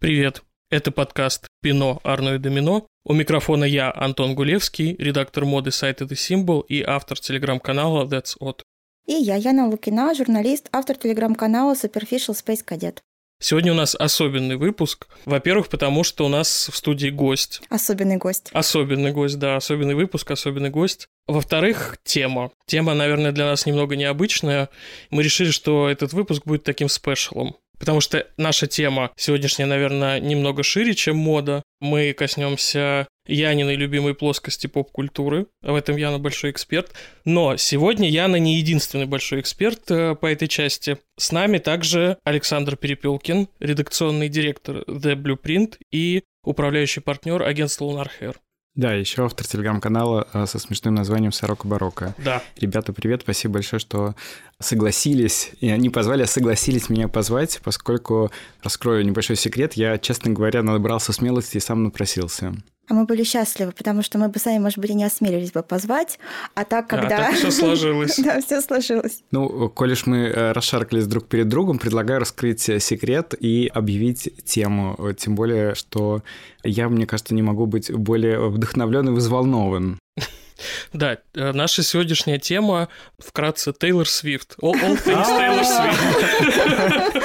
Привет. Это подкаст «Пино, Арно и Домино». У микрофона я, Антон Гулевский, редактор моды сайта The Symbol и автор телеграм-канала That's Odd. И я, Яна Лукина, журналист, автор телеграм-канала Superficial Space Cadet. Сегодня у нас особенный выпуск. Во-первых, потому что у нас в студии гость. Особенный гость. Особенный гость, да, особенный выпуск, особенный гость. Во-вторых, тема. Тема, наверное, для нас немного необычная. Мы решили, что этот выпуск будет таким спешалом. Потому что наша тема сегодняшняя, наверное, немного шире, чем мода. Мы коснемся Яниной любимой плоскости поп-культуры. В этом Яна большой эксперт. Но сегодня Яна не единственный большой эксперт э, по этой части. С нами также Александр Перепелкин, редакционный директор The Blueprint и управляющий партнер агентства Lunar Hair. Да, еще автор телеграм-канала э, со смешным названием «Сорока Барокко». Да. Ребята, привет, спасибо большое, что согласились, и они позвали, а согласились меня позвать, поскольку, раскрою небольшой секрет, я, честно говоря, набрался смелости и сам напросился. А мы были счастливы, потому что мы бы сами, может быть, и не осмелились бы позвать. А так, когда... А так все сложилось. да, все сложилось. Ну, коль уж мы э, расшаркались друг перед другом, предлагаю раскрыть э, секрет и объявить тему. Тем более, что я, мне кажется, не могу быть более вдохновлен и взволнован. Да, э, наша сегодняшняя тема вкратце Тейлор Свифт. All, all things Taylor Swift.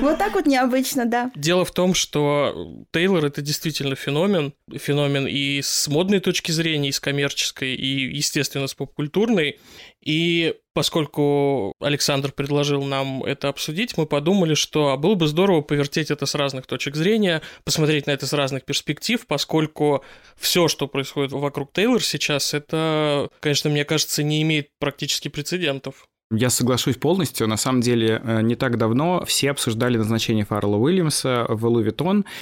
Вот так вот необычно, да. Дело в том, что Тейлор это действительно феномен. Феномен и с модной точки зрения, и с коммерческой, и, естественно, с поп-культурной. И поскольку Александр предложил нам это обсудить, мы подумали, что а было бы здорово повертеть это с разных точек зрения, посмотреть на это с разных перспектив, поскольку все, что происходит вокруг Тейлор сейчас, это, конечно, мне кажется, не имеет практически прецедентов. Я соглашусь полностью. На самом деле, э, не так давно все обсуждали назначение Фаррелла Уильямса в Луи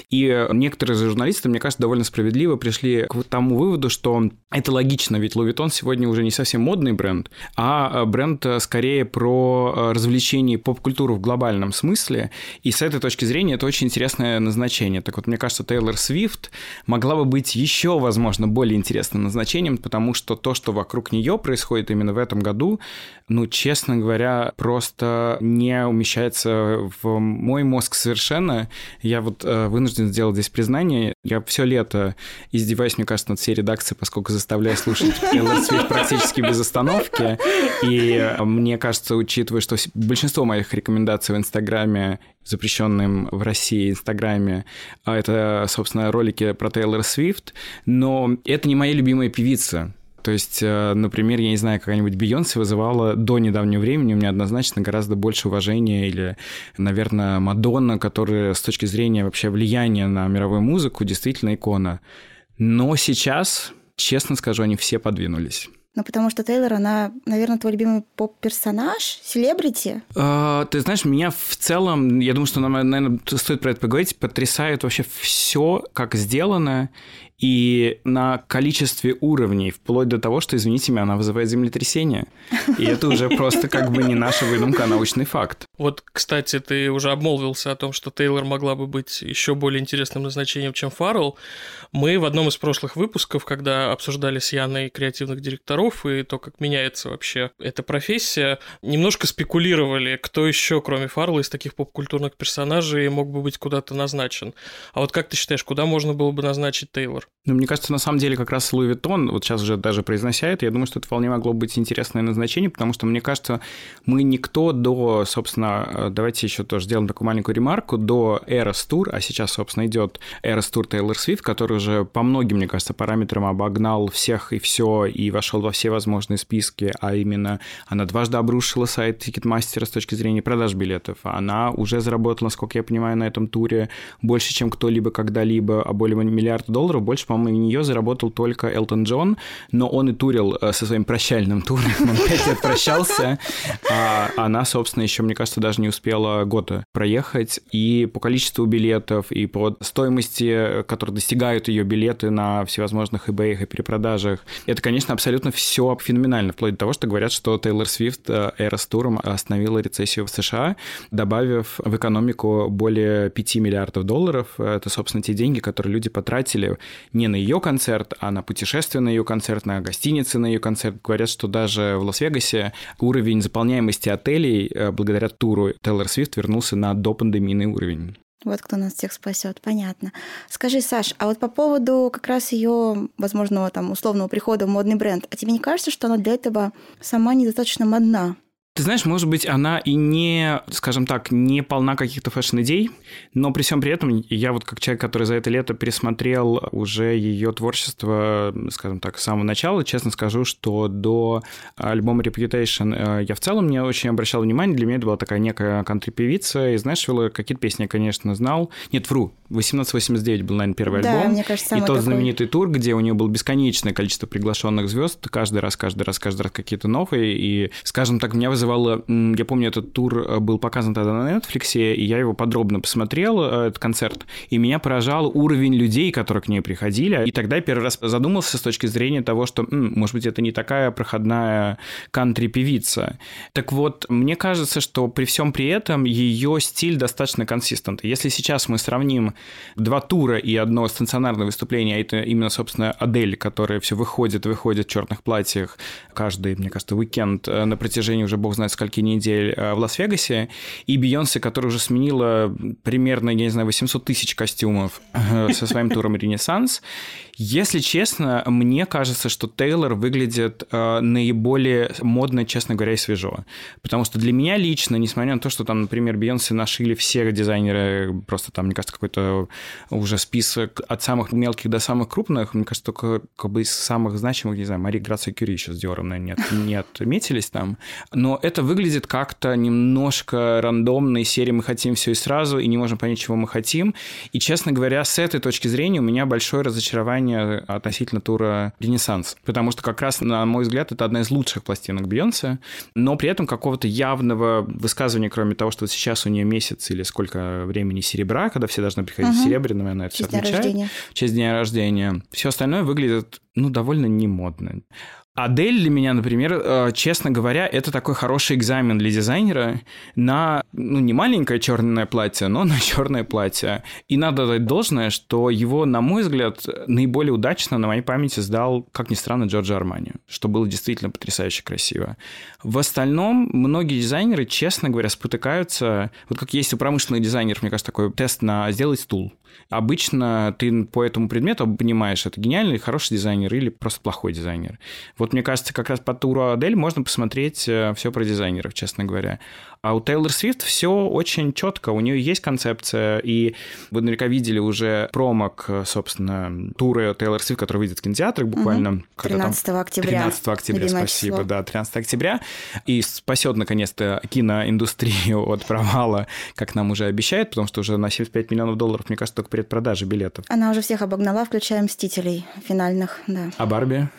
и некоторые журналисты, мне кажется, довольно справедливо пришли к тому выводу, что это логично, ведь Луи сегодня уже не совсем модный бренд, а э, бренд э, скорее про развлечение поп-культуру в глобальном смысле, и с этой точки зрения это очень интересное назначение. Так вот, мне кажется, Тейлор Свифт могла бы быть еще, возможно, более интересным назначением, потому что то, что вокруг нее происходит именно в этом году, ну, честно говоря, просто не умещается в мой мозг совершенно. Я вот э, вынужден сделать здесь признание. Я все лето издеваюсь, мне кажется, над всей редакцией, поскольку заставляю слушать Taylor Swift практически без остановки. И мне кажется, учитывая, что большинство моих рекомендаций в Инстаграме запрещенным в России Инстаграме. А это, собственно, ролики про Тейлор Свифт. Но это не моя любимая певица. То есть, э, например, я не знаю, какая-нибудь Бейонсе вызывала до недавнего времени у меня однозначно гораздо больше уважения или, наверное, Мадонна, которая с точки зрения вообще влияния на мировую музыку действительно икона. Но сейчас, честно скажу, они все подвинулись. Ну, потому что Тейлор, она, наверное, твой любимый поп-персонаж, селебрити. Uh, ты знаешь, меня в целом, я думаю, что нам, наверное, стоит про это поговорить, потрясает вообще все, как сделано, и на количестве уровней, вплоть до того, что, извините меня, она вызывает землетрясение. И это уже просто как бы не наша выдумка, а научный факт. Вот, кстати, ты уже обмолвился о том, что Тейлор могла бы быть еще более интересным назначением, чем Фаррелл. Мы в одном из прошлых выпусков, когда обсуждали с Яной креативных директоров и то, как меняется вообще эта профессия, немножко спекулировали, кто еще, кроме Фаррелла, из таких поп-культурных персонажей мог бы быть куда-то назначен. А вот как ты считаешь, куда можно было бы назначить Тейлор? Ну, мне кажется, на самом деле как раз Louis Vuitton, вот сейчас уже даже произнося это, я думаю, что это вполне могло быть интересное назначение, потому что, мне кажется, мы никто до, собственно, э, давайте еще тоже сделаем такую маленькую ремарку, до Eras Tour, а сейчас, собственно, идет Eras Tour Taylor Swift, который уже по многим, мне кажется, параметрам обогнал всех и все, и вошел во все возможные списки, а именно она дважды обрушила сайт Ticketmaster а с точки зрения продаж билетов. Она уже заработала, насколько я понимаю, на этом туре больше, чем кто-либо когда-либо, а более миллиарда долларов, больше, по-моему, нее заработал только Элтон Джон, но он и турил э, со своим прощальным туром, он пять прощался, а она, собственно, еще, мне кажется, даже не успела года проехать, и по количеству билетов, и по стоимости, которые достигают ее билеты на всевозможных eBay и перепродажах, это, конечно, абсолютно все феноменально, вплоть до того, что говорят, что Тейлор Свифт Эрос туром остановила рецессию в США, добавив в экономику более 5 миллиардов долларов. Это, собственно, те деньги, которые люди потратили не на ее концерт, а на путешествие на ее концерт, на гостиницы на ее концерт. Говорят, что даже в Лас-Вегасе уровень заполняемости отелей э, благодаря туру Тейлор Свифт вернулся на допандемийный уровень. Вот кто нас всех спасет, понятно. Скажи, Саш, а вот по поводу как раз ее возможного там условного прихода в модный бренд, а тебе не кажется, что она для этого сама недостаточно модна? Ты знаешь, может быть, она и не, скажем так, не полна каких-то фэшн-идей, но при всем при этом я вот как человек, который за это лето пересмотрел уже ее творчество, скажем так, с самого начала, честно скажу, что до альбома Reputation э, я в целом не очень обращал внимание, для меня это была такая некая кантри-певица из Нэшвилла, какие-то песни я, конечно, знал. Нет, вру, 1989 был, наверное, первый да, альбом. Мне кажется, и тот такой... знаменитый тур, где у нее было бесконечное количество приглашенных звезд, каждый раз, каждый раз, каждый раз какие-то новые, и, скажем так, меня вызывало вызывало... Я помню, этот тур э, был показан тогда на Netflix, и я его подробно посмотрел, э, этот концерт, и меня поражал уровень людей, которые к ней приходили. И тогда я первый раз задумался с точки зрения того, что, может быть, это не такая проходная кантри-певица. Так вот, мне кажется, что при всем при этом ее стиль достаточно консистент. Если сейчас мы сравним два тура и одно стационарное выступление, а это именно, собственно, Адель, которая все выходит, выходит в черных платьях каждый, мне кажется, уикенд э, на протяжении уже бог знает скольки недель э, в Лас-Вегасе, и Бейонсе, которая уже сменила примерно, я не знаю, 800 тысяч костюмов э, со своим туром «Ренессанс», если честно, мне кажется, что Тейлор выглядит э, наиболее модно, честно говоря, и свежо. Потому что для меня лично, несмотря на то, что там, например, Бейонсе нашили все дизайнеры, просто там, мне кажется, какой-то уже список от самых мелких до самых крупных, мне кажется, только как бы из самых значимых, не знаю, Мари Грация Кюри еще с Диором, наверное, нет, не отметились там. Но это выглядит как-то немножко рандомно, из серии мы хотим все и сразу, и не можем понять, чего мы хотим. И, честно говоря, с этой точки зрения у меня большое разочарование ожидания относительно тура «Ренессанс». Потому что как раз, на мой взгляд, это одна из лучших пластинок Бейонсе, но при этом какого-то явного высказывания, кроме того, что сейчас у нее месяц или сколько времени серебра, когда все должны приходить угу. серебряными, она это все отмечает. Рождения. В честь дня рождения. Все остальное выглядит ну, довольно немодно. Адель для меня, например, э, честно говоря, это такой хороший экзамен для дизайнера на, ну, не маленькое черное платье, но на черное платье. И надо дать должное, что его, на мой взгляд, наиболее удачно на моей памяти сдал, как ни странно, Джорджо Армани, что было действительно потрясающе красиво. В остальном, многие дизайнеры, честно говоря, спотыкаются, вот как есть у промышленных дизайнеров, мне кажется, такой тест на «сделать стул». Обычно ты по этому предмету понимаешь, это гениальный, хороший дизайнер или просто плохой дизайнер. Вот мне кажется, как раз по туру Адель можно посмотреть э, все про дизайнеров, честно говоря. А у Тейлор Свифт все очень четко, у нее есть концепция, и вы наверняка видели уже промок, собственно, туры Тейлор Свифт, который выйдет в кинотеатрах буквально. Угу. 13 там, октября. 13 октября, спасибо, число. да, 13 октября. И спасет, наконец-то, киноиндустрию от провала, как нам уже обещают, потому что уже на 75 миллионов долларов, мне кажется, только предпродажи билетов. Она уже всех обогнала, включая «Мстителей» финальных, да. А Барби?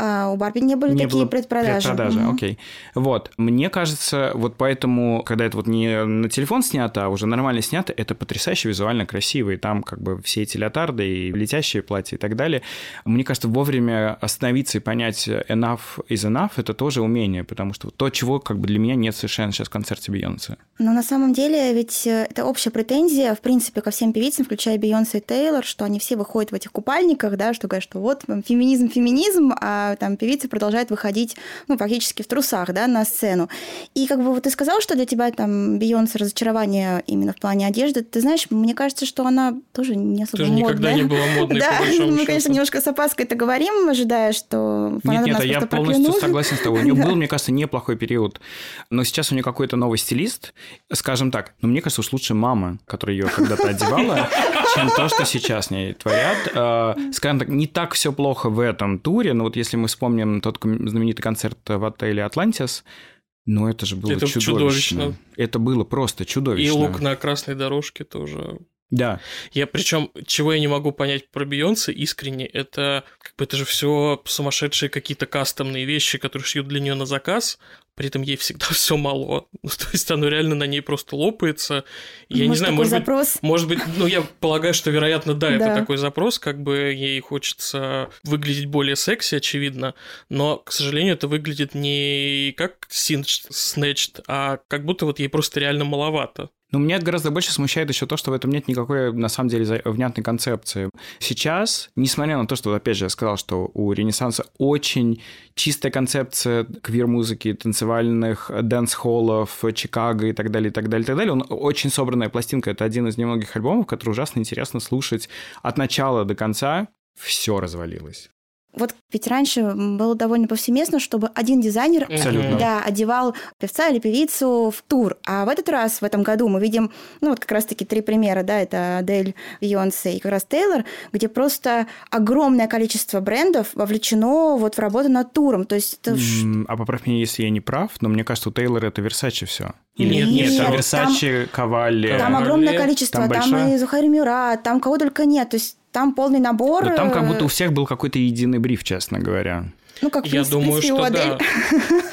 А у Барби не были не такие было предпродажи. Предпродажи, угу. окей. Вот. Мне кажется, вот поэтому, когда это вот не на телефон снято, а уже нормально снято, это потрясающе визуально красиво. И там как бы все эти леотарды и летящие платья и так далее. Мне кажется, вовремя остановиться и понять enough is enough – это тоже умение, потому что то, чего как бы для меня нет совершенно сейчас в концерте Бейонсе. Но на самом деле ведь э, это общая претензия, в принципе, ко всем певицам, включая Бейонсе и Тейлор, что они все выходят в этих купальниках, да, что говорят, что вот феминизм, феминизм, а там певица продолжает выходить, ну, фактически в трусах, да, на сцену. И как бы вот ты сказал, что для тебя там Бейонсе разочарование именно в плане одежды. Ты знаешь, мне кажется, что она тоже не особо тоже модная. никогда не была модной, Да, мы, конечно, немножко с опаской это говорим, ожидая, что Нет, нет, я полностью согласен с тобой. У нее был, мне кажется, неплохой период. Но сейчас у нее какой-то новый стилист. Скажем так, но мне кажется, уж лучше мама, которая ее когда-то одевала, чем то, что сейчас с ней творят. А, скажем так, не так все плохо в этом туре, но вот если мы вспомним тот знаменитый концерт в отеле «Атлантис», ну, это же было это чудовищно. чудовищно. Это было просто чудовищно. И лук на красной дорожке тоже. Да. Я причем, чего я не могу понять про Бейонсе искренне, это как бы это же все сумасшедшие какие-то кастомные вещи, которые шьют для нее на заказ, при этом ей всегда все мало. Ну, то есть оно реально на ней просто лопается. Я может, не знаю, может запрос? быть, может быть, ну я полагаю, что вероятно, да, это такой запрос, как бы ей хочется выглядеть более секси, очевидно, но, к сожалению, это выглядит не как Snatched, а как будто вот ей просто реально маловато. Но меня гораздо больше смущает еще то, что в этом нет никакой, на самом деле, внятной концепции. Сейчас, несмотря на то, что, опять же, я сказал, что у Ренессанса очень чистая концепция квир-музыки, танцевальных дэнс-холлов, Чикаго и так далее, и так далее, и так далее, он очень собранная пластинка. Это один из немногих альбомов, который ужасно интересно слушать от начала до конца. Все развалилось. Вот ведь раньше было довольно повсеместно, чтобы один дизайнер Абсолютно. Да, одевал певца или певицу в тур. А в этот раз, в этом году, мы видим, ну вот как раз-таки три примера, да, это Адель, Бейонсе и как раз Тейлор, где просто огромное количество брендов вовлечено вот в работу над туром. То есть это... А поправь меня, если я не прав, но мне кажется, у Тейлора это Версачи все. Или нет, нет, нет там Версачи, Кавалли. Там огромное количество, там, там и Зухари Мюрат, там кого только нет. То есть там полный набор. Но там как будто э, у всех был какой-то единый бриф, честно говоря. Ну, как, Я принципе, думаю, что да.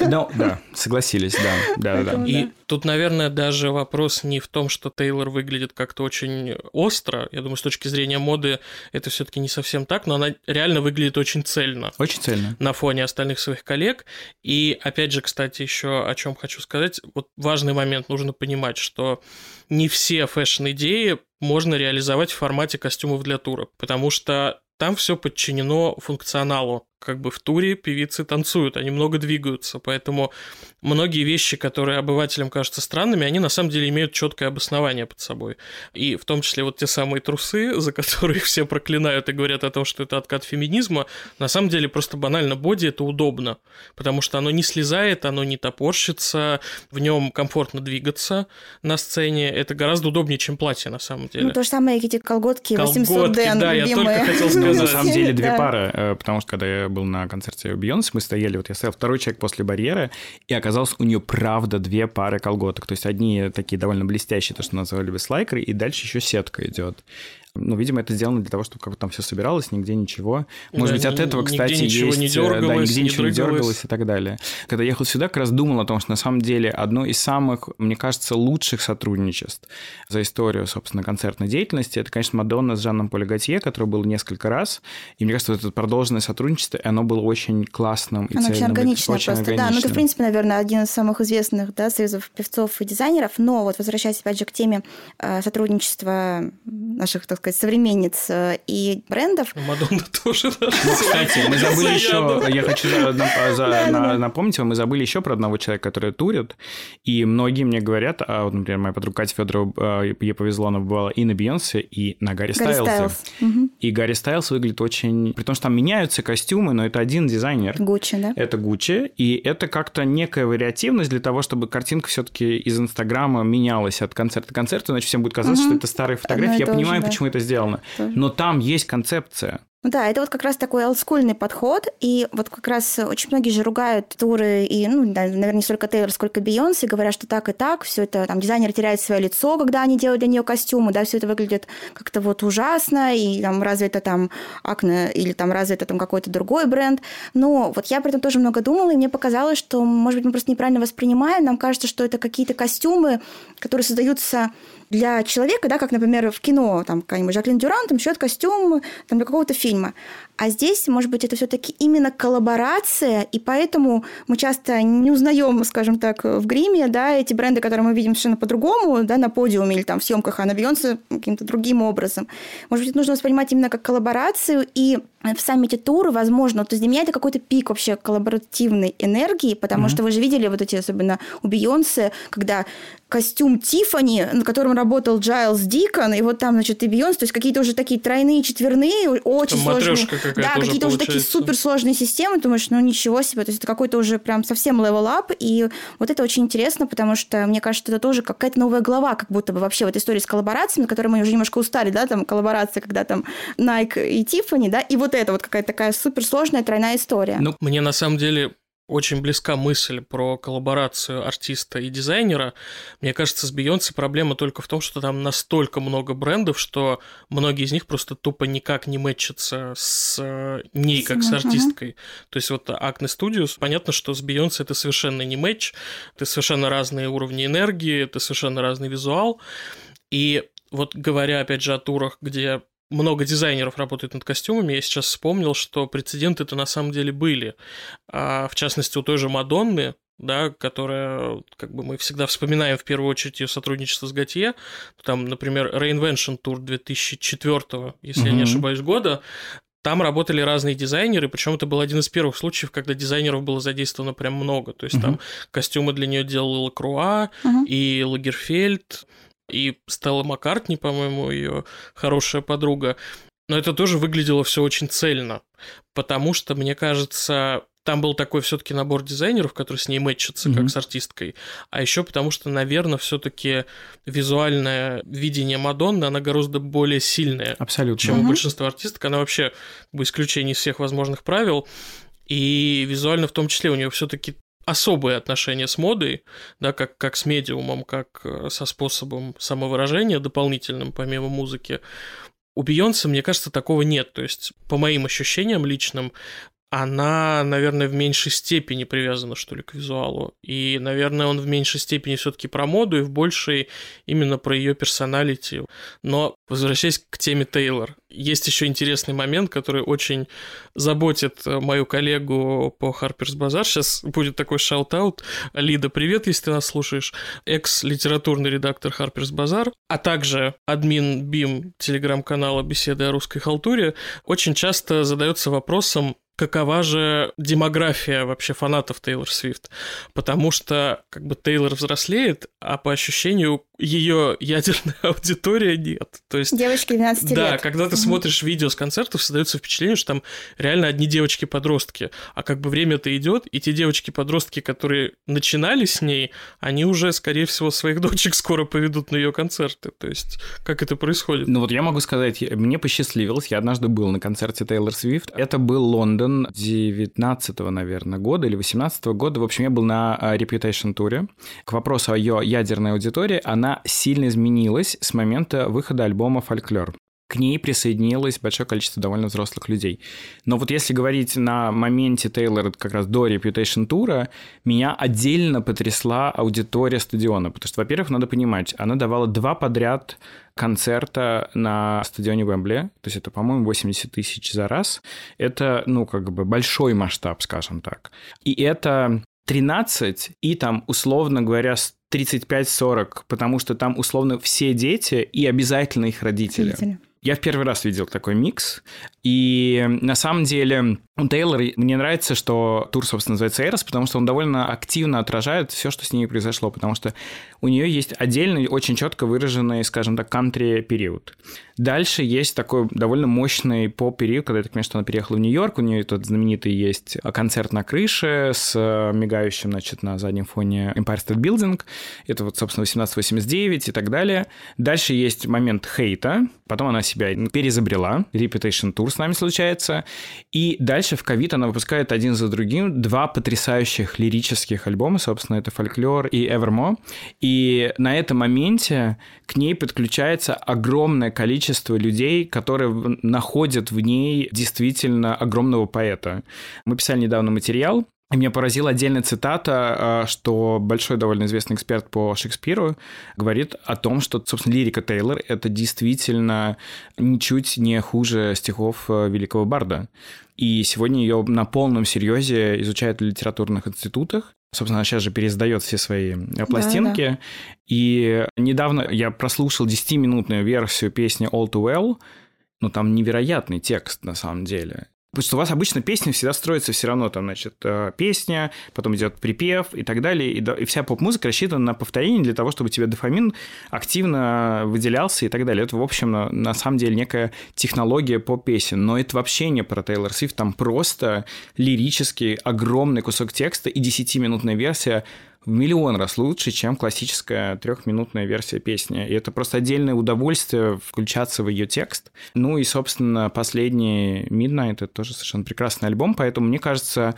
Ну, да, согласились, да, да, да. И Да. тут, наверное, даже вопрос не в том, что Тейлор выглядит как-то очень остро. Я думаю, с точки зрения моды это все-таки не совсем так, но она реально выглядит очень цельно Очень цельно. на фоне остальных своих коллег. И опять же, кстати, еще о чем хочу сказать. Вот важный момент нужно понимать, что не все фэшн-идеи можно реализовать в формате костюмов для тура, потому что там все подчинено функционалу. Как бы в туре певицы танцуют, они много двигаются, поэтому многие вещи, которые обывателям кажутся странными, они на самом деле имеют четкое обоснование под собой. И в том числе вот те самые трусы, за которые все проклинают и говорят о том, что это откат феминизма, на самом деле просто банально боди это удобно, потому что оно не слезает, оно не топорщится, в нем комфортно двигаться на сцене, это гораздо удобнее, чем платье на самом деле. Ну, то же самое, эти колготки, 800 Колготки, ден, да, я любимые. только хотел Ну, сказать. на самом деле две пары, э, потому что когда я был на концерте Бейонсе, мы стояли, вот я стоял второй человек после барьера, и оказалось, у нее правда две пары колготок. То есть одни такие довольно блестящие, то, что называли бы слайкеры, и дальше еще сетка идет. Ну, видимо, это сделано для того, чтобы как бы там все собиралось, нигде ничего. Может Да, быть, от этого, нигде кстати, ничего есть... не э, да, дергалось, нигде не ничего не дергалось и так далее. Когда я ехал сюда, как раз думал о том, что на самом деле одно из самых, мне кажется, лучших сотрудничеств за историю, собственно, концертной деятельности, это, конечно, Мадонна с Жанном Поле Готье, которое было несколько раз. И мне кажется, вот это продолженное сотрудничество, оно было очень классным и Оно очень цельным, органичное очень просто, да. Ну, это, в органичным. принципе, наверное, один из самых известных да, союзов певцов и дизайнеров. Но вот возвращаясь, опять же, к теме э, сотрудничества наших, так сказать, современниц э, и брендов, Ну, Мадонна тоже. Ну, кстати, мы забыли еще, я хочу да. напомнить вам, мы забыли еще про одного человека, который турит, и многие мне говорят, а вот, например, моя подруга Катя Федорова, э, ей повезло, она бывала и на Бейонсе, и на Гарри Гарри Стайлзе. И Гарри Стайлз выглядит очень... При том, что там меняются костюмы, но это один дизайнер. Гуччи, да? Это Гуччи, и это как-то некая вариативность для того, чтобы картинка все-таки из Инстаграма менялась от концерта к концерту, иначе всем будет казаться, что это старые фотографии. Я понимаю, почему это сделано. Тоже. Но там есть концепция. Ну Да, это вот как раз такой олдскульный подход, и вот как раз очень многие же ругают туры, и, ну, да, наверное, не столько Тейлор, сколько Бейонсе, говорят, что так и так, все это, там, дизайнер теряет свое лицо, когда они делают для нее костюмы, да, все это выглядит как-то вот ужасно, и там, разве это там Акне, или там, разве это там какой-то другой бренд, но вот я при этом тоже много думала, и мне показалось, что, может быть, мы просто неправильно воспринимаем, нам кажется, что это какие-то костюмы, которые создаются для человека, да, как, например, в кино, там, какая-нибудь Жаклин Дюран там шьет костюм там, для какого-то фильма. А здесь, может быть, это все-таки именно коллаборация, и поэтому мы часто не узнаем, скажем так, в гриме, да, эти бренды, которые мы видим совершенно по-другому, да, на подиуме или там в съемках, а на Бейонсе каким-то другим образом. Может быть, это нужно воспринимать именно как коллаборацию, и в саммите туры, возможно, то есть для меня это какой-то пик вообще коллаборативной энергии, потому что вы же видели вот эти, особенно у Бейонсе, когда костюм Тифани, на котором работал Джайлз Дикон, и вот там, значит, и Бейонсе, то есть какие-то уже такие тройные, четверные, очень Там сложные. Какая-то Да, какие-то уже такие суперсложные системы, думаешь, ну ничего себе, то есть это какой-то уже прям совсем up, и вот это очень интересно, потому что, мне кажется, это тоже какая-то новая глава, как будто бы вообще в этой истории с коллаборациями, на которой мы уже немножко устали, да, там коллаборация, когда там Nike и Tiffany, да, и вот это вот какая-то такая суперсложная тройная история. Ну, Мне на самом деле очень близка мысль про коллаборацию артиста и дизайнера. Мне кажется, с Бейонсе проблема только в том, что там настолько много брендов, что многие из них просто тупо никак не мэтчатся с э, ней, как с артисткой. То есть вот Acne Studios, понятно, что с Бейонсе это совершенно не матч, это совершенно разные уровни энергии, это совершенно разный визуал. И вот говоря, опять же, о турах, где много дизайнеров работает над костюмами, я сейчас вспомнил, что прецеденты-то на самом деле были. А, в частности, у той же Мадонны да, которая, как бы мы всегда вспоминаем в первую очередь ее сотрудничество с Готье. Там, например, Reinvention Tour 2004, если mm-hmm. я не ошибаюсь, года. Там работали разные дизайнеры, причем это был один из первых случаев, когда дизайнеров было задействовано прям много. То есть uh-huh. там костюмы для нее делал Лакруа uh-huh. и Лагерфельд, и Стелла Маккартни, по-моему, ее хорошая подруга. Но это тоже выглядело все очень цельно, потому что, мне кажется, там был такой все-таки набор дизайнеров, которые с ней мэтчатся, mm-hmm. как с артисткой. А еще потому что, наверное, все-таки визуальное видение Мадонны, она гораздо более сильная, Абсолютно. чем mm-hmm. у большинства артисток. Она вообще как бы исключение из всех возможных правил. И визуально в том числе у нее все-таки особые отношения с модой, да, как, как с медиумом, как э, со способом самовыражения дополнительным, помимо музыки. У Бейонсе, мне кажется, такого нет. То есть, по моим ощущениям личным, она, наверное, в меньшей степени привязана, что ли, к визуалу. И, наверное, он в меньшей степени все-таки про моду и в большей именно про ее personality. Но, возвращаясь к теме Тейлор, есть еще интересный момент, который очень заботит мою коллегу по Harper's Bazaar. Сейчас будет такой shout-out. Лида, привет, если ты нас слушаешь. Экс-литературный редактор Harper's Bazaar, а также админ БИМ телеграм-канала «Беседы о русской халтуре», очень часто задается вопросом, какова же демография вообще фанатов Тейлор Свифт. Потому что как бы Тейлор взрослеет, а по ощущению ее ядерная аудитория нет. То есть, Девочки 12 да, лет. Да, когда ты смотришь видео с концертов, создается впечатление, что там реально одни девочки-подростки. А как бы время-то идет, и те девочки-подростки, которые начинали с ней, они уже, скорее всего, своих дочек скоро поведут на ее концерты. То есть, как это происходит? Ну вот я могу сказать, мне посчастливилось, я однажды был на концерте Тейлор Свифт. Это был Лондон 19 наверное, года или 18 года. В общем, я был на а, Reputation туре. К вопросу о ее ядерной аудитории, она она сильно изменилась с момента выхода альбома «Фольклор» к ней присоединилось большое количество довольно взрослых людей. Но вот если говорить на моменте Тейлора, как раз до Reputation тура, меня отдельно потрясла аудитория стадиона, потому что, во-первых, надо понимать, она давала два подряд концерта на стадионе Уэмбли, то есть это, по-моему, 80 тысяч за раз. Это, ну, как бы большой масштаб, скажем так. И это 13 и там, условно говоря, 35-40, потому что там условно все дети и обязательно их родители. родители. Я в первый раз видел такой микс, и на самом деле у Тейлор мне нравится, что тур, собственно, называется Эрос, потому что он довольно активно отражает все, что с ней произошло, потому что у нее есть отдельный, очень четко выраженный, скажем так, кантри-период. Дальше есть такой довольно мощный поп-период, когда я так понимаю, что она переехала в Нью-Йорк, у нее этот знаменитый есть концерт на крыше с мигающим, значит, на заднем фоне Empire State Building, это вот, собственно, 1889 и так далее. Дальше есть момент хейта, потом она себя перезабрела, Reputation Tour с нами случается. И дальше в ковид она выпускает один за другим два потрясающих лирических альбома, собственно, это «Фольклор» и «Evermore». И на этом моменте к ней подключается огромное количество людей, которые находят в ней действительно огромного поэта. Мы писали недавно материал и меня поразила отдельная цитата, а, что большой довольно известный эксперт по Шекспиру говорит о том, что, собственно, лирика Тейлор — это действительно ничуть не хуже стихов э, великого Барда. И сегодня ее на полном серьезе изучают в литературных институтах. Собственно, она сейчас же переиздает все свои пластинки. Да, да. И недавно я прослушал 10-минутную версию песни All Too Well, ну, там невероятный текст, на самом деле. Потому что у вас обычно песня всегда строится все равно, там, значит, э, песня, потом идет припев и так далее, и, и вся поп-музыка рассчитана на повторение для того, чтобы тебе дофамин активно выделялся и так далее. Это, в общем, на, на самом деле некая технология поп-песен, но это вообще не про Тейлор Свифт, там просто лирический огромный кусок текста и 10-минутная версия в миллион раз лучше, чем классическая трехминутная версия песни. И это просто отдельное удовольствие включаться в ее текст. Ну и, собственно, последний Midnight — это тоже совершенно прекрасный альбом, поэтому мне кажется,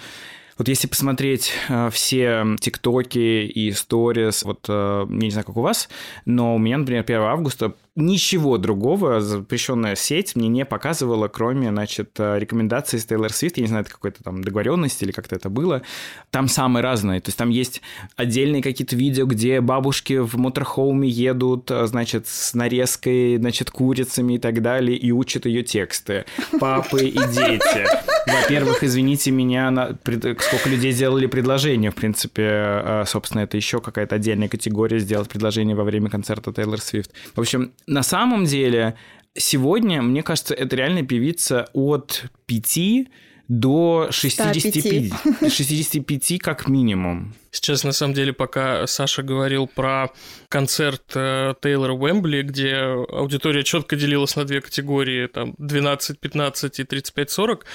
вот если посмотреть э, все тиктоки и сторис, вот э, я не знаю, как у вас, но у меня, например, 1 августа ничего другого запрещенная сеть мне не показывала, кроме, значит, э, рекомендаций с Тейлор Свифт. Я не знаю, это какой-то там договоренность или как-то это было. Там самые разные. То есть там есть отдельные какие-то видео, где бабушки в моторхоуме едут, э, значит, с нарезкой, значит, курицами и так далее, и учат ее тексты. Папы и дети. Во-первых, извините меня, на... сколько людей сделали предложение, в принципе, э, собственно, это еще какая-то отдельная категория сделать предложение во время концерта Тейлор Свифт. В общем, на самом деле, сегодня, мне кажется, это реально певица от 5 до 65, 65 как минимум. Сейчас, на самом деле, пока Саша говорил про концерт э, Тейлора Уэмбли, где аудитория четко делилась на две категории, там, 12, 15 и 35, 40,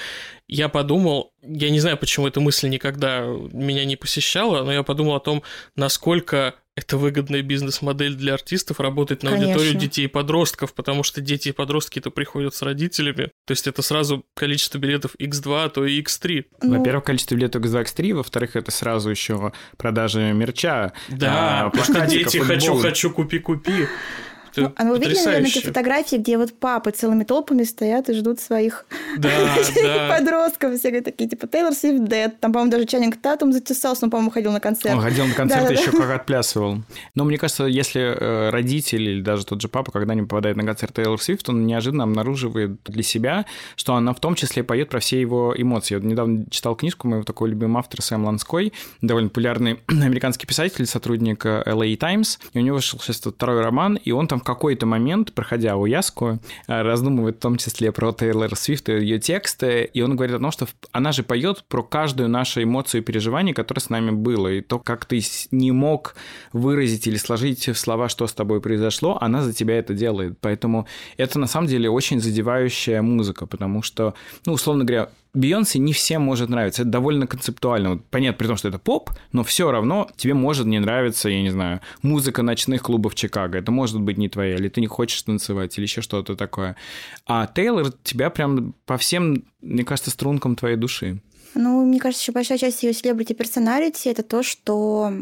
я подумал, я не знаю, почему эта мысль никогда меня не посещала, но я подумал о том, насколько это выгодная бизнес-модель для артистов работать на Конечно. аудиторию детей и подростков, потому что дети и подростки-то приходят с родителями. То есть это сразу количество билетов X2, а то и X3. Ну... Во-первых, количество билетов X2, X3, во-вторых, это сразу еще продажи мерча. Да, а, что дети хочу-хочу, купи-купи. Ну, а вы видели, наверное, эти фотографии, где вот папы целыми толпами стоят и ждут своих да, да. подростков, все такие, типа, Тейлор Свифт Дэд. Там, по-моему, даже Чаннинг Татум затесался, он, по-моему, ходил на концерт. Он ходил на концерт, еще как отплясывал. Но мне кажется, если э, родители или даже тот же папа когда-нибудь попадает на концерт Тейлор Свифт, он неожиданно обнаруживает для себя, что она в том числе поет про все его эмоции. Я недавно читал книжку моего такого любимого автора Сэм Ланской, довольно популярный американский писатель, сотрудник э, LA Times, и у него вышел сейчас второй роман, и он там какой-то момент, проходя Уяску, э, раздумывает в том числе про Тейлор Свифт и ее тексты, и он говорит о том, что она же поет про каждую нашу эмоцию и переживание, которое с нами было, и то, как ты не мог выразить или сложить в слова, что с тобой произошло, она за тебя это делает. Поэтому это на самом деле очень задевающая музыка, потому что, ну, условно говоря, Бейонсе не всем может нравиться. Это довольно концептуально. Вот, понятно, при том, что это поп, но все равно тебе может не нравиться, я не знаю, музыка ночных клубов Чикаго. Это может быть не твоя, или ты не хочешь танцевать, или еще что-то такое. А Тейлор тебя прям по всем, мне кажется, стрункам твоей души. Ну, мне кажется, еще большая часть ее селебрити персоналити это то, что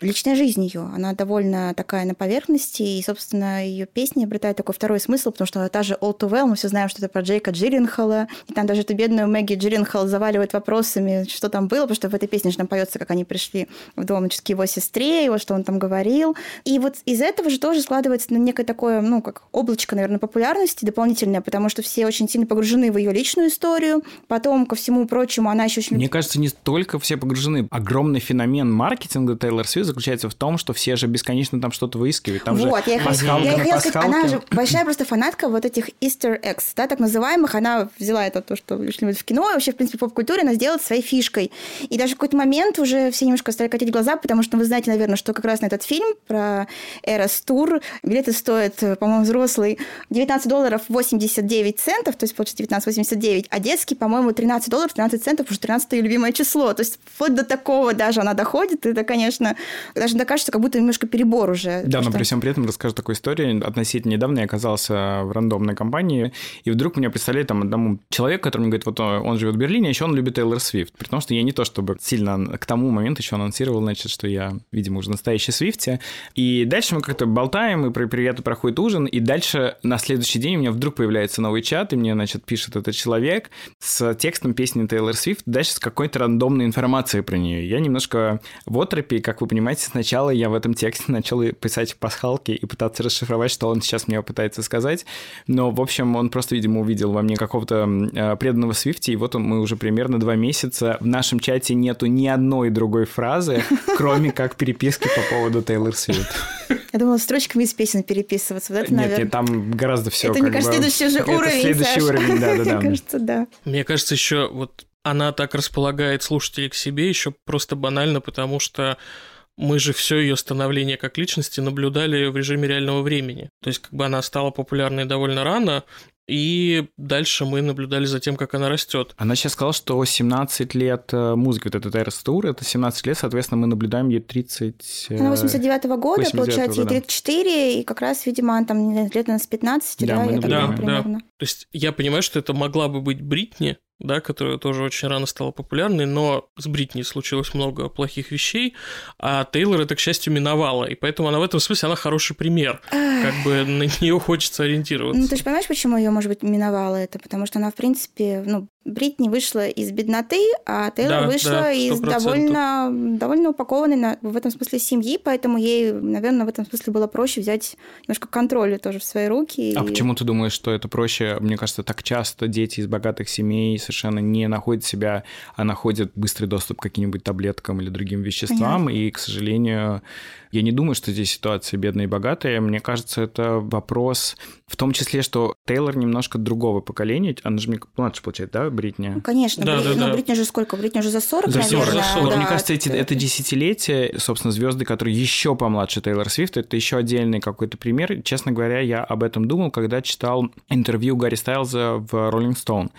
личная жизнь ее, она довольно такая на поверхности, и, собственно, ее песни обретают такой второй смысл, потому что та же All Too Well, мы все знаем, что это про Джейка Джилленхола, и там даже эту бедную Мэгги Джилленхол заваливает вопросами, что там было, потому что в этой песне же там поется, как они пришли в дом к его сестре, его, что он там говорил. И вот из этого же тоже складывается некое такое, ну, как облачко, наверное, популярности дополнительное, потому что все очень сильно погружены в ее личную историю. Потом, ко всему прочему, она еще очень... Мне кажется, не только все погружены. Огромный феномен маркетинга Тейлор Свифт заключается в том, что все же бесконечно там что-то выискивают. Там вот, же я, пасхалка я хотела сказать, она же большая просто фанатка вот этих Easter eggs, да, так называемых. Она взяла это то, что пришли в кино, и вообще, в принципе, поп-культуре она сделала своей фишкой. И даже в какой-то момент уже все немножко стали катить глаза, потому что вы знаете, наверное, что как раз на этот фильм про Эрос Тур билеты стоят, по-моему, взрослый 19 долларов 89 центов, то есть получается 19,89, а детский, по-моему, 13 долларов 13 центов, уже 13 любимое число. То есть вплоть до такого даже она доходит. Это, конечно, даже докажется, как будто немножко перебор уже. Да, но что... при всем при этом расскажу такую историю. Относительно недавно я оказался в рандомной компании, и вдруг меня представляли там одному человеку, который мне говорит, вот он живет в Берлине, а еще он любит Тейлор Свифт. При том, что я не то чтобы сильно к тому моменту еще анонсировал, значит, что я, видимо, уже настоящий Свифте. И дальше мы как-то болтаем, и приятно проходит ужин, и дальше на следующий день у меня вдруг появляется новый чат, и мне, значит, пишет этот человек с текстом песни Тейлор Свифт, дальше с какой-то рандомной информацией про нее. Я немножко в отропе, как вы понимаете, сначала я в этом тексте начал писать пасхалки и пытаться расшифровать, что он сейчас мне пытается сказать. Но, в общем, он просто, видимо, увидел во мне какого-то э, преданного Свифти, и вот он, мы уже примерно два месяца. В нашем чате нету ни одной другой фразы, кроме как переписки по поводу Тейлор Свифт. Я думала, строчками из песен переписываться. Вот это, нет, наверное... нет, там гораздо все. Это, мне кажется, бы... следующий же уровень, Это следующий Саша. уровень, да-да-да. Мне кажется, да. Мне кажется, еще вот она так располагает слушателей к себе еще просто банально, потому что мы же все ее становление как личности наблюдали в режиме реального времени. То есть как бы она стала популярной довольно рано, и дальше мы наблюдали за тем, как она растет. Она сейчас сказала, что 17 лет э, музыки, вот этот Эрос Тур, это 17 лет, соответственно, мы наблюдаем ей 30... Она 89 -го года, 89 получается, ей 34, да. и как раз, видимо, она там лет с 15, да, да, мы я наблюдаем. так примерно. Да. То есть я понимаю, что это могла бы быть Бритни, да, которая тоже очень рано стала популярной, но с Бритни случилось много плохих вещей, а Тейлор это, к счастью, миновала, и поэтому она в этом смысле, она хороший пример, как бы на нее хочется ориентироваться. Ну, ты же понимаешь, почему ее, может быть, миновала это? Потому что она, в принципе, ну, Бритни вышла из бедноты, а Тейлор Да, вышла да, из 100%. довольно, довольно упакованной на- в этом смысле семьи, поэтому ей, наверное, в этом смысле было проще взять немножко контроля тоже в свои руки. А и- почему ты думаешь, что это проще? Мне кажется, так часто дети из богатых семей совершенно не находят себя, а находят быстрый доступ к каким-нибудь таблеткам или другим веществам. И, к сожалению, я не думаю, что здесь ситуация бедные и богатые. Мне кажется, это вопрос в том числе, что Тейлор немножко другого поколения. Она же мне младше, получается, да, Бритни? Ну, конечно, Да, Бри- да, ну, да. Бритни же сколько? Бритни уже за 40, За 40, наверное. за 40. да. Мне кажется, эти, это десятилетие, собственно, звезды, которые еще помладше Тейлор Свифт, это еще отдельный какой-то пример. Честно говоря, я об этом думал, когда читал интервью Гарри Стайлза в Rolling Stone.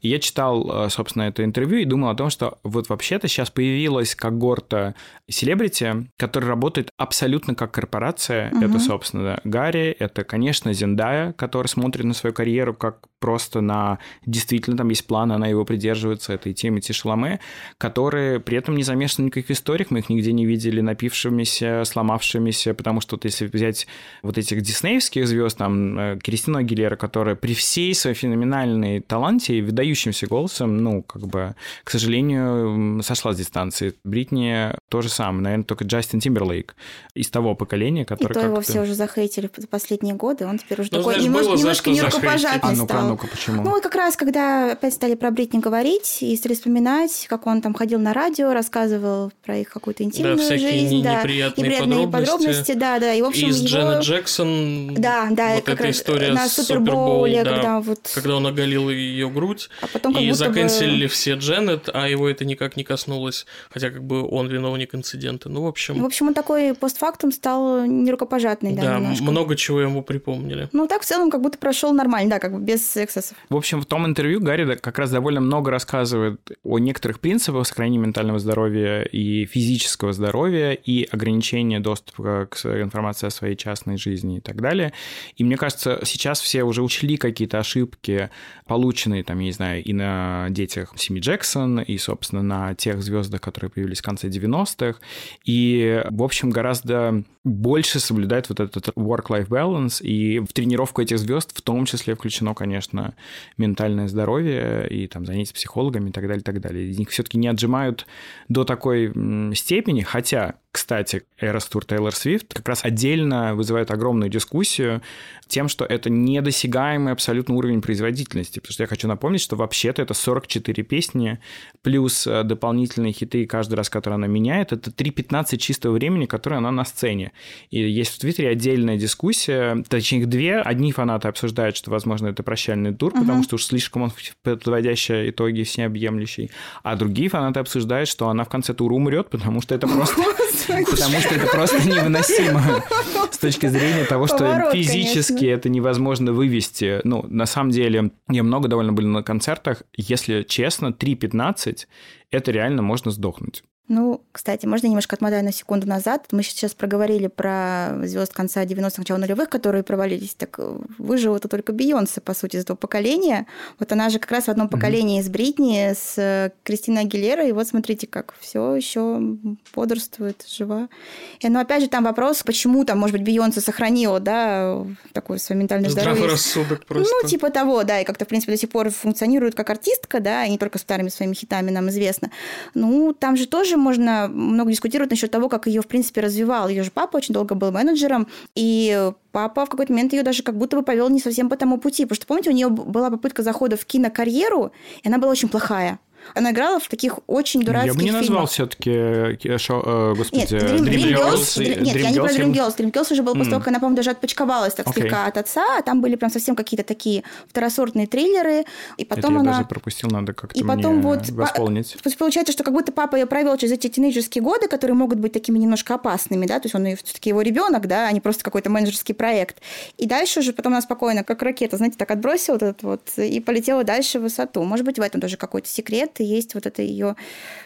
И я читал, э, собственно, это интервью и думал о том, что вот вообще-то сейчас появилась когорта селебрити, которая работает абсолютно как корпорация. Мгм. Это, собственно, Гарри, это, конечно, Зендая, которая смотрит на свою карьеру как просто на... Действительно, там есть план, она его придерживается, это и Тимоти Шаломе, которые при этом не замешаны в никаких историях, мы их нигде не видели напившимися, сломавшимися, потому что вот если взять вот этих диснеевских звезд, там, э, Кристину Агилера, которая при всей своей феноменальной таланте и выдающимся голосом, ну, как бы, к сожалению, сошла с дистанции. Бритни то же самое, наверное, только Джастин Тимберлейк из того поколения, И который то его все уже захейтили за последние годы, он теперь уже Ну, такой знаешь, немножко, немножко нерукопожатный А ну-ка, а стал. ну-ка, почему? Ну, вот как раз, когда опять стали про Бритни говорить и стали вспоминать, как он там ходил на радио, рассказывал про их какую-то интимную всякие жизнь, не- да, неприятные неприятные подробности. да, да, и в общем И с его... Дженнет Джексон Да, да, вот как эта раз история на с Супербоуле, Супербоул, да, когда вот... когда он оголил ее грудь, А потом как и будто бы- заканчивали все Дженнет, а его это никак не коснулось, хотя как бы он виновник инцидента. Ну, в общем, В общем, он такой постфактум стал нерукопожатный, да, да, немножко. много чего ему припомнили. Ну, так в целом как будто прошел нормально, да, как бы без эксцессов. В общем, в том интервью Гарри да- как раз довольно много рассказывает о некоторых принципах сохранения ментального здоровья и физического здоровья, и ограничения доступа к информации о своей частной жизни и так далее. И мне кажется, сейчас все уже учли какие-то ошибки, полученные, там, я не знаю, и на детях Сими Джексон, и, собственно, на тех звездах, которые появились в конце 90-х. И, в общем, гораздо больше соблюдает вот этот work-life balance, и в тренировку этих звезд в том числе включено, конечно, ментальное здоровье и там занятия психологами и так далее, и так далее. Них все-таки не отжимают до такой степени, хотя, кстати, Эрос Тур Тейлор Свифт как раз отдельно вызывает огромную дискуссию тем, что это недосягаемый абсолютно уровень производительности, потому что я хочу напомнить, что вообще-то это 44 песни плюс э, дополнительные хиты каждый раз, которые она меняет, это 3.15 чистого времени, которое она на сцене. И есть в Твиттере отдельная дискуссия, точнее их две. Одни фанаты обсуждают, что, возможно, это прощальный тур, потому что уж слишком он подводящий итоги всеобъемлющий. А другие фанаты обсуждают, что она в конце тура умрет, потому что это просто... Потому что это просто невыносимо с точки зрения того, что физически это невозможно вывести. Ну, на самом деле, я много довольно был на концертах. Если честно, 3.15 это реально можно сдохнуть. Ну, кстати, можно немножко отмотать на секунду назад. Мы сейчас проговорили про звезд конца 90-х, начала нулевых, которые провалились. Так э, выжила-то только Бейонсе, по сути, из этого поколения. Вот она же как раз в одном поколении с Бритни, с э, Кристиной Агилерой. И вот смотрите, как все еще бодрствует, жива. И, ну, опять же, там вопрос, почему там, может быть, Бейонсе сохранила, да, такое свое ментальное Здравый здоровье. рассудок просто. Ну, типа того, да, и как-то, в принципе, до сих пор функционирует как артистка, да, и не только с старыми своими хитами нам известно. Ну, там же тоже можно много дискутировать насчет того, как ее, в принципе, развивал. Ее же папа очень долго был менеджером, и папа в какой-то момент ее даже как будто бы повел не совсем по тому пути. Потому что, помните, у нее была попытка захода в кинокарьеру, и она была очень плохая. Она играла в таких очень дурацких Я бы не назвал фильмах. все-таки, господи, Нет, Dream, Dream Dream Girls, Dream- нет, я не про Dream Girls. Dream Girls уже был после М. того, как она, по-моему, даже отпочковалась так Окей. слегка от отца, а там были прям совсем какие-то такие второсортные триллеры, и Это потом я она... даже пропустил, надо как-то И потом вот... восполнить. Есть получается, что как будто папа ее провел через эти тинейджерские годы, которые могут быть такими немножко опасными, да, то есть он все-таки его ребенок, да, а не просто какой-то менеджерский проект. И дальше уже потом она спокойно, как ракета, знаете, так отбросила вот этот вот и полетела дальше в высоту. Может быть, в этом тоже какой-то секрет. Нет, есть вот это ее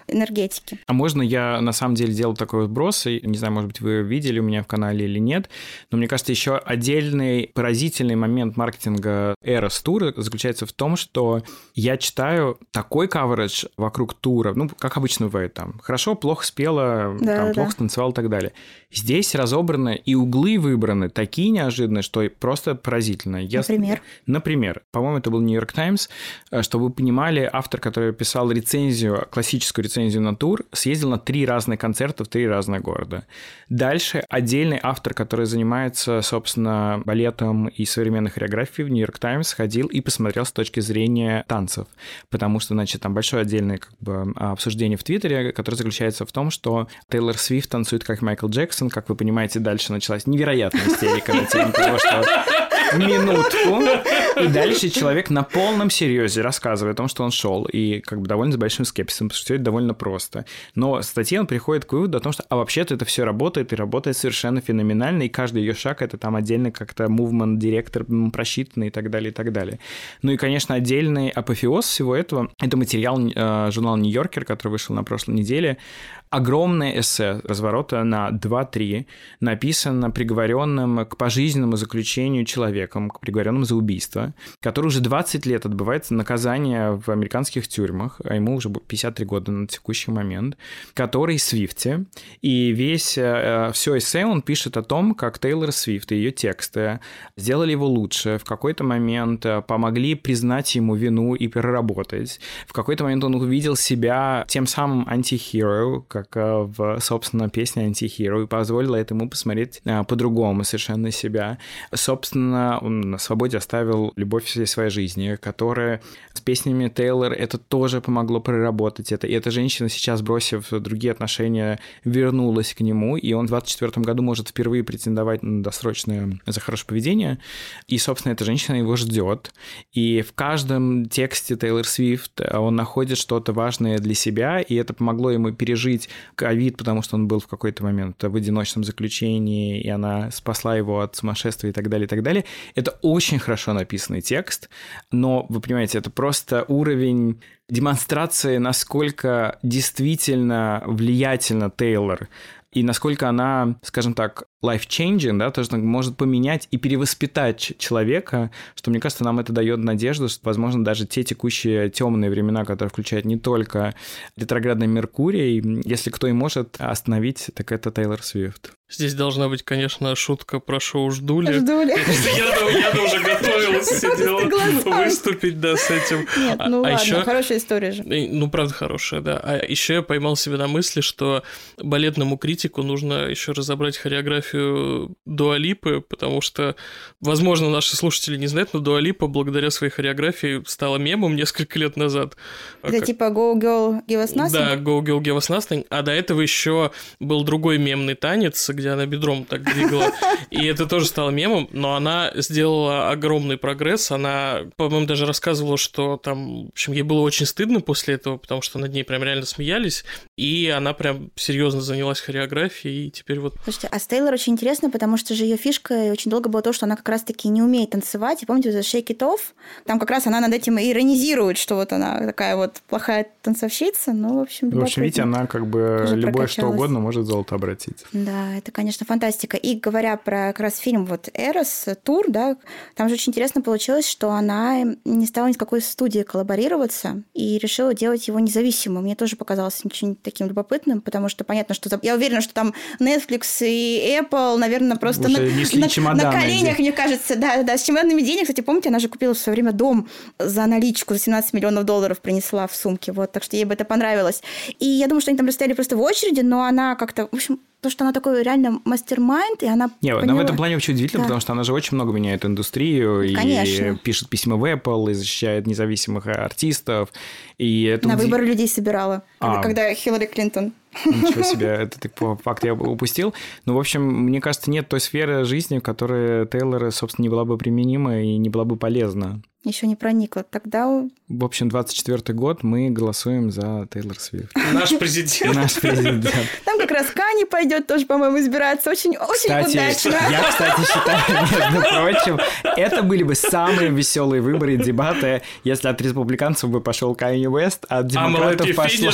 энергетики. А можно я на самом деле делал такой вброс, и, не знаю, может быть, вы видели у меня в канале или нет, но мне кажется, еще отдельный поразительный момент маркетинга Eras тура заключается в том, что я читаю такой каверидж вокруг тура, ну, как обычно бывает там, хорошо, плохо спела, да, там, да. плохо станцевал и так далее. Здесь разобраны и углы выбраны такие неожиданные, что просто поразительно. Я... Например? Например, по-моему, это был Нью-Йорк Таймс, э, чтобы вы понимали, автор, который писал рецензию, классическую рецензию на тур, съездил на три разные концерта в три разных города. Дальше отдельный автор, который занимается, собственно, балетом и современной хореографией в Нью-Йорк Таймс, ходил и посмотрел с точки зрения танцев, потому что, значит, там большое отдельное как бы, обсуждение в Твиттере, которое заключается в том, что Тейлор Свифт танцует как Майкл Джексон, как вы понимаете, дальше началась невероятная истерика на тему того, что минутку. И дальше человек на полном серьезе рассказывает о том, что он шел, и как бы довольно с большим скепсисом, потому что все это довольно просто. Но в статье он приходит к выводу о том, что а вообще-то это все работает, и работает совершенно феноменально, и каждый ее шаг это там отдельно как-то movement директор просчитанный и так далее, и так далее. Ну и, конечно, отдельный апофеоз всего этого — это материал э, журнала «Нью-Йоркер», который вышел на прошлой неделе, огромное эссе разворота на 2-3, написано приговоренным к пожизненному заключению человеком, к приговоренным за убийство, который уже 20 лет отбывает наказание в американских тюрьмах, а ему уже 53 года на текущий момент, который Свифте, и весь э, все эссе он пишет о том, как Тейлор Свифт и ее тексты сделали его лучше, в какой-то момент э, помогли признать ему вину и переработать. В какой-то момент он увидел себя тем самым антихеро, как э, в, собственно, песне «Антихиро», и позволила этому посмотреть э, по-другому совершенно себя. Собственно, он на свободе оставил любовь всей своей жизни, которая с песнями Тейлор это тоже помогло проработать это. И эта женщина сейчас, бросив другие отношения, вернулась к нему, и он в 24 году может впервые претендовать на досрочное за хорошее поведение. И, собственно, эта женщина его ждет. И в каждом тексте Тейлор Свифт он находит что-то важное для себя, и это помогло ему пережить пережить ковид, потому что он был в какой-то момент в одиночном заключении, и она спасла его от сумасшествия и так далее, и так далее. Это очень хорошо написанный текст, но, вы понимаете, это просто уровень демонстрации, насколько действительно влиятельно Тейлор и насколько она, скажем так, life-changing, да, то, что может поменять и перевоспитать человека, что, мне кажется, нам это дает надежду, что, возможно, даже те текущие темные времена, которые включают не только ретроградный Меркурий, если кто и может остановить, так это Тейлор Свифт. Здесь должна быть, конечно, шутка про шоу «Ждули». «Ждули». Я уже готовилась, сидела выступить, да, с этим. Нет, а, ну а ладно, хорошая история же. Ну, правда, хорошая, да. А еще я поймал себя на мысли, что балетному критику нужно еще разобрать хореографию Дуалипы, потому что, возможно, наши слушатели не знают, но Дуалипа благодаря своей хореографии стала мемом несколько лет назад. Это типа Go Girl Give Us Nothing? Да, Go Girl Give Us Nothing. А до этого еще был другой мемный танец, где она бедром так двигала. И это тоже стало мемом, но она сделала огромный прогресс. Она, по-моему, даже рассказывала, что там, в общем, ей было очень стыдно после этого, потому что над ней прям реально смеялись. И она прям серьезно занялась хореографией, и теперь вот... Слушайте, а с Тейлор очень интересно, потому что же ее фишка очень долго было то, что она как раз-таки не умеет танцевать. И помните, за Shake It Off, там как раз она над этим иронизирует, что вот она такая вот плохая танцовщица, ну, в общем... В общем, видите, она как бы любое что угодно может золото обратить. Да, это это, конечно, фантастика. И говоря про как раз фильм вот «Эрос», «Тур», да, там же очень интересно получилось, что она не стала ни с какой студией коллаборироваться и решила делать его независимым. Мне тоже показалось очень таким любопытным, потому что понятно, что я уверена, что там Netflix и Apple, наверное, просто на, на, на коленях, мне кажется, да, да, с чемоданами денег. Кстати, помните, она же купила в свое время дом за наличку за 17 миллионов долларов принесла в сумке, вот, так что ей бы это понравилось. И я думаю, что они там расстояли просто в очереди, но она как-то, в общем, то, что она такой реально мастер-майнд, и она Не, поняла... она в этом плане вообще удивительна, да. потому что она же очень много меняет индустрию, Конечно. и пишет письма в Apple, и защищает независимых артистов. И это На удив... выборы людей собирала, а. когда Хиллари Клинтон Ничего себе, это такой факт я упустил. Ну, в общем, мне кажется, нет той сферы жизни, в которой Тейлор, собственно, не была бы применима и не была бы полезна. Еще не проникла. Тогда... В общем, 24 год мы голосуем за Тейлор Свифт. Наш президент. Наш президент. Там как раз Кани пойдет тоже, по-моему, избираться. Очень, очень Кстати, удачно. я, кстати, считаю, между прочим, это были бы самые веселые выборы и дебаты, если от республиканцев бы пошел Канье Уэст, а от демократов бы пошло...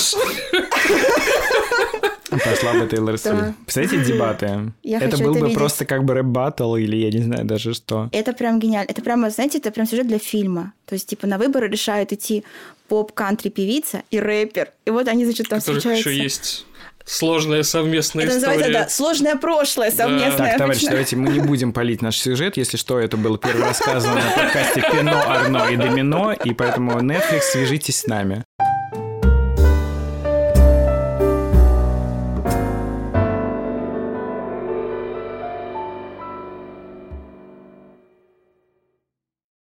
Пошла бы Тейлор Свифт. Представляете, дебаты? Я это был это бы видеть. просто как бы рэп-баттл или я не знаю даже что. Это прям гениально. Это прямо, знаете, это прям сюжет для фильма. То есть, типа, на выборы решают идти поп-кантри-певица и рэпер. И вот они, значит, там У которых встречаются. еще есть сложная совместная Это называется, история. да, сложное прошлое совместное. Так, товарищи, давайте мы не будем палить наш сюжет. Если что, это было первое рассказано на подкасте Пино, Арно и Домино, и поэтому Netflix, свяжитесь с нами.